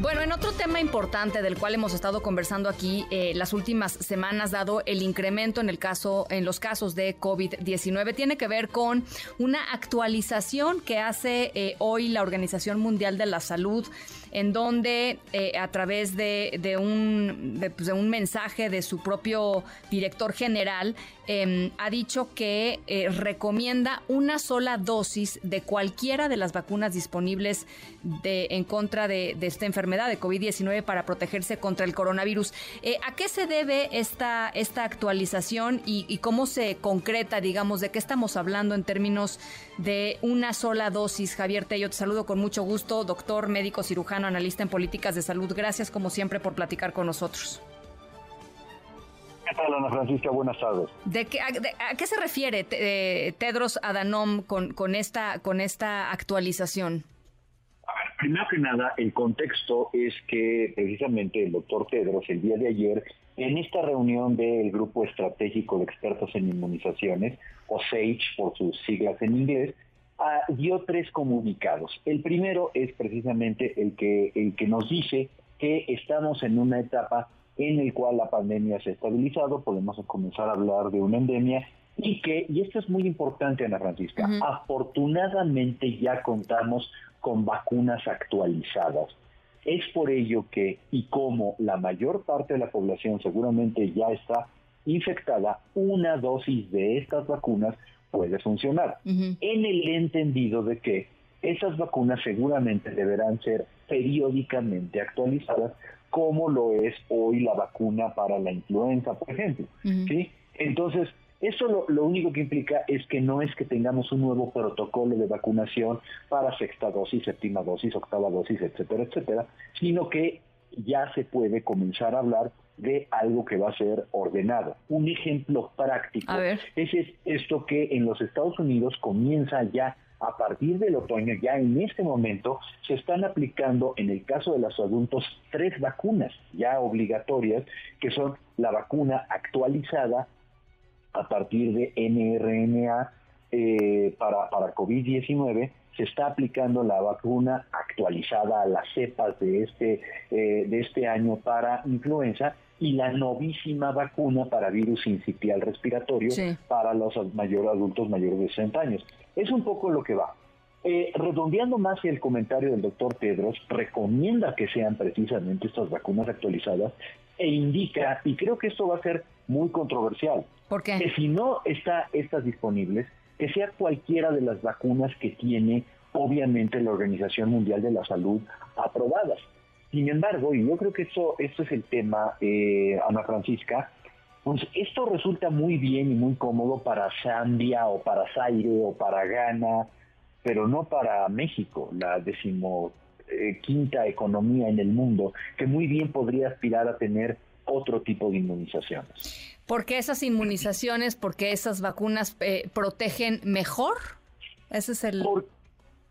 Bueno, en otro tema importante del cual hemos estado conversando aquí eh, las últimas semanas, dado el incremento en el caso, en los casos de COVID-19, tiene que ver con una actualización que hace eh, hoy la Organización Mundial de la Salud en donde eh, a través de, un, pues, de, un mensaje de su propio director general em, ha dicho que recomienda una sola dosis de cualquiera de las vacunas disponibles en contra de, esta enfermedad de COVID-19 para protegerse contra el coronavirus. Eh, ¿A qué se debe esta, esta actualización y, y cómo se concreta, digamos, de qué estamos hablando en términos de una sola dosis? Javier Tello, te saludo con mucho gusto, doctor médico cirujano analista en políticas de salud. Gracias como siempre por platicar con nosotros. ¿Qué tal, Ana Francisca? Buenas tardes. ¿De qué, a, qué se refiere eh, Tedros Adhanom con, con, esta, con esta actualización? Primero que nada, el contexto es que precisamente el doctor Tedros el día de ayer, en esta reunión del Grupo Estratégico de Expertos en Inmunizaciones, o SAGE por sus siglas en inglés, Ah, dio tres comunicados. El primero es precisamente el que, el que nos dice que estamos en una etapa en el cual la pandemia se ha estabilizado, podemos comenzar a hablar de una endemia y que, y esto es muy importante Ana Francisca, afortunadamente ya contamos con vacunas actualizadas. Es por ello que, y como la mayor parte de la población seguramente ya está infectada, una dosis de estas vacunas puede funcionar. En el entendido de que esas vacunas seguramente deberán ser periódicamente actualizadas, como lo es hoy la vacuna para la influenza, por ejemplo. ¿sí? Entonces, eso lo, lo, único que implica es que no es que tengamos un nuevo protocolo de vacunación para sexta dosis, séptima dosis, octava dosis, etcétera, etcétera, sino que ya se puede comenzar a hablar de algo que va a ser ordenado. Un ejemplo práctico es esto que en los Estados Unidos comienza ya a partir del otoño, ya en este momento, se están aplicando en el caso de los adultos tres vacunas ya obligatorias, que son la vacuna actualizada a partir de mRNA eh, para, para COVID-19, se está aplicando la vacuna actualizada a las cepas de este, eh, de este año para influenza y la novísima vacuna para virus incipial respiratorio para los mayores adultos mayores de 60 años. Es un poco lo que va. Eh, redondeando más el comentario del doctor Pedros, recomienda que sean precisamente estas vacunas actualizadas e indica, y creo que esto va a ser muy controversial, que si no está estas disponibles, que sea cualquiera de las vacunas que tiene obviamente la Organización Mundial de la Salud aprobadas. Sin embargo, y yo creo que eso, esto es el tema, eh, Ana Francisca, pues esto resulta muy bien y muy cómodo para Zambia o para Zaire o para Ghana, pero no para México, la decimoquinta economía en el mundo, que muy bien podría aspirar a tener otro tipo de inmunizaciones. ¿Por qué esas inmunizaciones, porque esas vacunas eh, protegen mejor? Ese es el...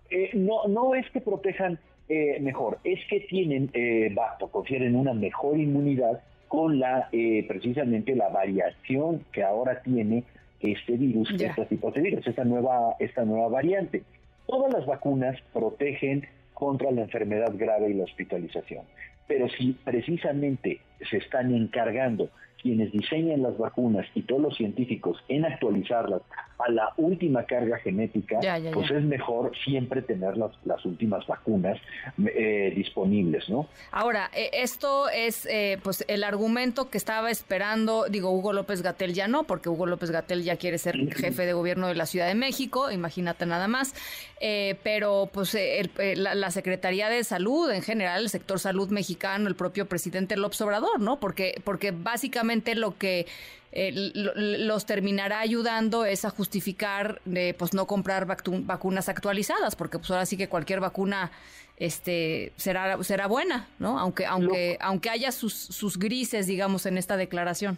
Eh, no, no es que protejan eh, mejor, es que tienen, eh, confieren una mejor inmunidad con la eh, precisamente la variación que ahora tiene este virus, este tipo de virus, esta nueva, esta nueva variante. Todas las vacunas protegen contra la enfermedad grave y la hospitalización. Pero si precisamente se están encargando quienes diseñan las vacunas y todos los científicos en actualizarlas a la última carga genética, pues es mejor siempre tener las, las últimas vacunas eh, disponibles, ¿no? Ahora, eh, esto es eh, pues el argumento que estaba esperando, digo, Hugo López Gatel ya no, porque Hugo López Gatel ya quiere ser jefe de gobierno de la Ciudad de México, imagínate nada más, pero pues la, la, Secretaría de Salud en general, el sector salud mexicano, el propio presidente López Obrador, ¿no? Porque, porque básicamente lo que eh, los terminará ayudando es a justificar de pues no comprar vacunas actualizadas, porque pues ahora sí que cualquier vacuna este será será buena, ¿no? Aunque aunque aunque haya sus, sus grises, digamos, en esta declaración.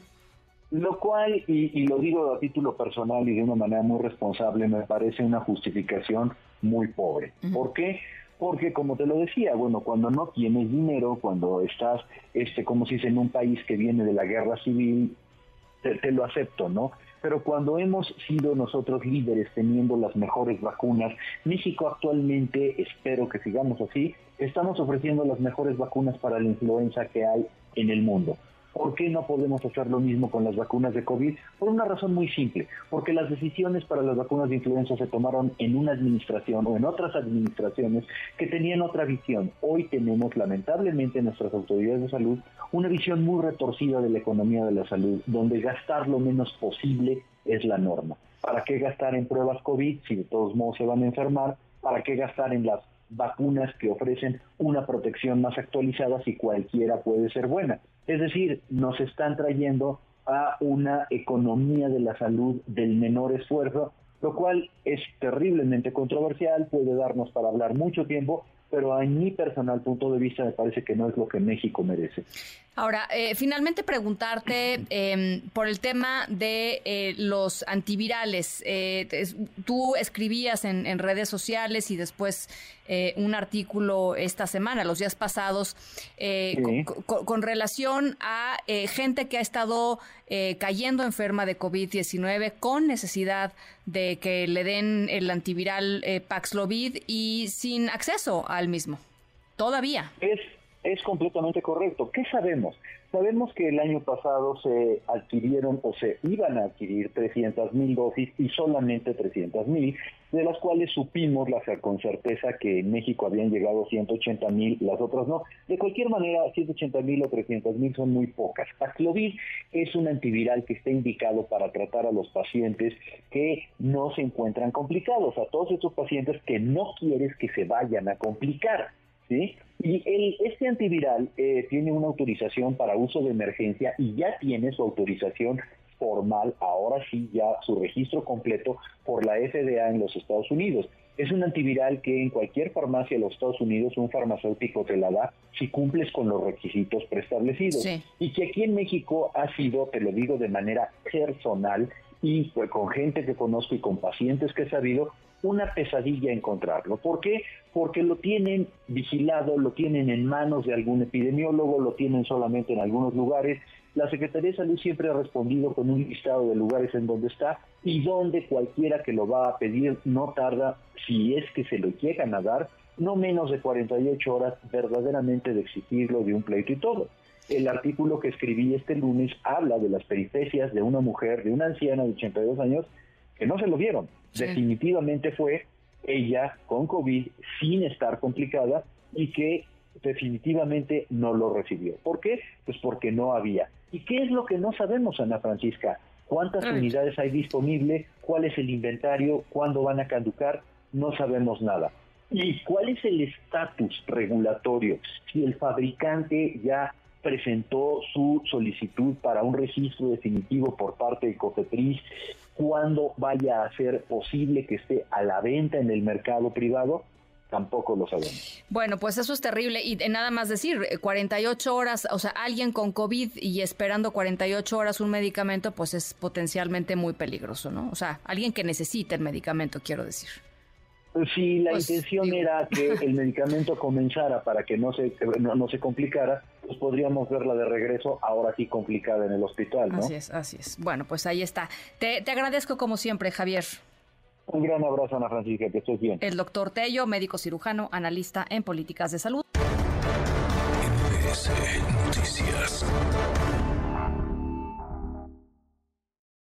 Lo cual, y, lo digo a título personal y de una manera muy responsable, me parece una justificación muy pobre. ¿Por qué? porque como te lo decía, bueno, cuando no tienes dinero, cuando estás, este, como si dice, en un país que viene de la guerra civil, te, lo acepto, ¿no? pero cuando hemos sido nosotros líderes teniendo las mejores vacunas, México actualmente, espero que sigamos así, estamos ofreciendo las mejores vacunas para la influenza que hay en el mundo. ¿Por qué no podemos hacer lo mismo con las vacunas de COVID? Por una razón muy simple, porque las decisiones para las vacunas de influenza se tomaron en una administración o en otras administraciones que tenían otra visión. Hoy tenemos, lamentablemente, en nuestras autoridades de salud una visión muy retorcida de la economía de la salud, donde gastar lo menos posible es la norma. ¿Para qué gastar en pruebas COVID si de todos modos se van a enfermar? ¿Para qué gastar en las vacunas que ofrecen una protección más actualizada si cualquiera puede ser buena. Es decir, nos están trayendo a una economía de la salud del menor esfuerzo, lo cual es terriblemente controversial, puede darnos para hablar mucho tiempo, pero a mi personal punto de vista me parece que no es lo que México merece. Ahora, eh, finalmente preguntarte em, por el tema de eh, los antivirales. Eh, tú escribías en, redes sociales y después un artículo esta semana, los días pasados, con, relación a gente que ha estado cayendo enferma de COVID-19 con necesidad de que le den el antiviral Paxlovid y sin acceso al mismo. Todavía. Es es completamente correcto. ¿Qué sabemos? Sabemos que el año pasado se adquirieron o se iban a adquirir 300 mil dosis y solamente 300 mil, de las cuales supimos la, con certeza que en México habían llegado 180 mil, las otras no. De cualquier manera, 180 mil o 300 mil son muy pocas. Paxlovid es un antiviral que está indicado para tratar a los pacientes que no se encuentran complicados, a todos estos pacientes que no quieres que se vayan a complicar. ¿sí? Y el, este antiviral eh, tiene una autorización para uso de emergencia y ya tiene su autorización formal, ahora sí ya su registro completo por la FDA en los Estados Unidos. Es un antiviral que en cualquier farmacia de los Estados Unidos un farmacéutico te la da si cumples con los requisitos preestablecidos. Y que aquí en México ha sido, te lo digo de manera personal, y pues, con gente que conozco y con pacientes que he sabido, una pesadilla encontrarlo. ¿Por qué? Porque lo tienen vigilado, lo tienen en manos de algún epidemiólogo, lo tienen solamente en algunos lugares. La Secretaría de Salud siempre ha respondido con un listado de lugares en donde está y donde cualquiera que lo va a pedir no tarda, si es que se lo llegan a dar, no menos de 48 horas verdaderamente de exigirlo de un pleito y todo. El artículo que escribí este lunes habla de las peripecias de una mujer, de una anciana de 82 años, que no se lo dieron. Definitivamente fue ella con COVID sin estar complicada y que definitivamente no lo recibió. ¿Por qué? Pues porque no había. ¿Y qué es lo que no sabemos, Ana Francisca? ¿Cuántas unidades hay disponible? ¿Cuál es el inventario? ¿Cuándo van a caducar? No sabemos nada. ¿Y cuál es el estatus regulatorio? Si el fabricante ya presentó su solicitud para un registro definitivo por parte de COFEPRIS, cuándo vaya a ser posible que esté a la venta en el mercado privado, tampoco lo sabemos. Bueno, pues eso es terrible. Y nada más decir, 48 horas, o sea, alguien con COVID y esperando 48 horas un medicamento, pues es potencialmente muy peligroso, ¿no? O sea, alguien que necesite el medicamento, quiero decir. Si la pues, intención era que el medicamento comenzara para que no se, no, se complicara, pues podríamos verla de regreso ahora sí complicada en el hospital, ¿no? Así es, así es. Bueno, pues ahí está. Te, te agradezco como siempre, Javier. Un gran abrazo, Ana Francisca, que estés bien. El doctor Tello, médico cirujano, analista en políticas de salud. Noticias.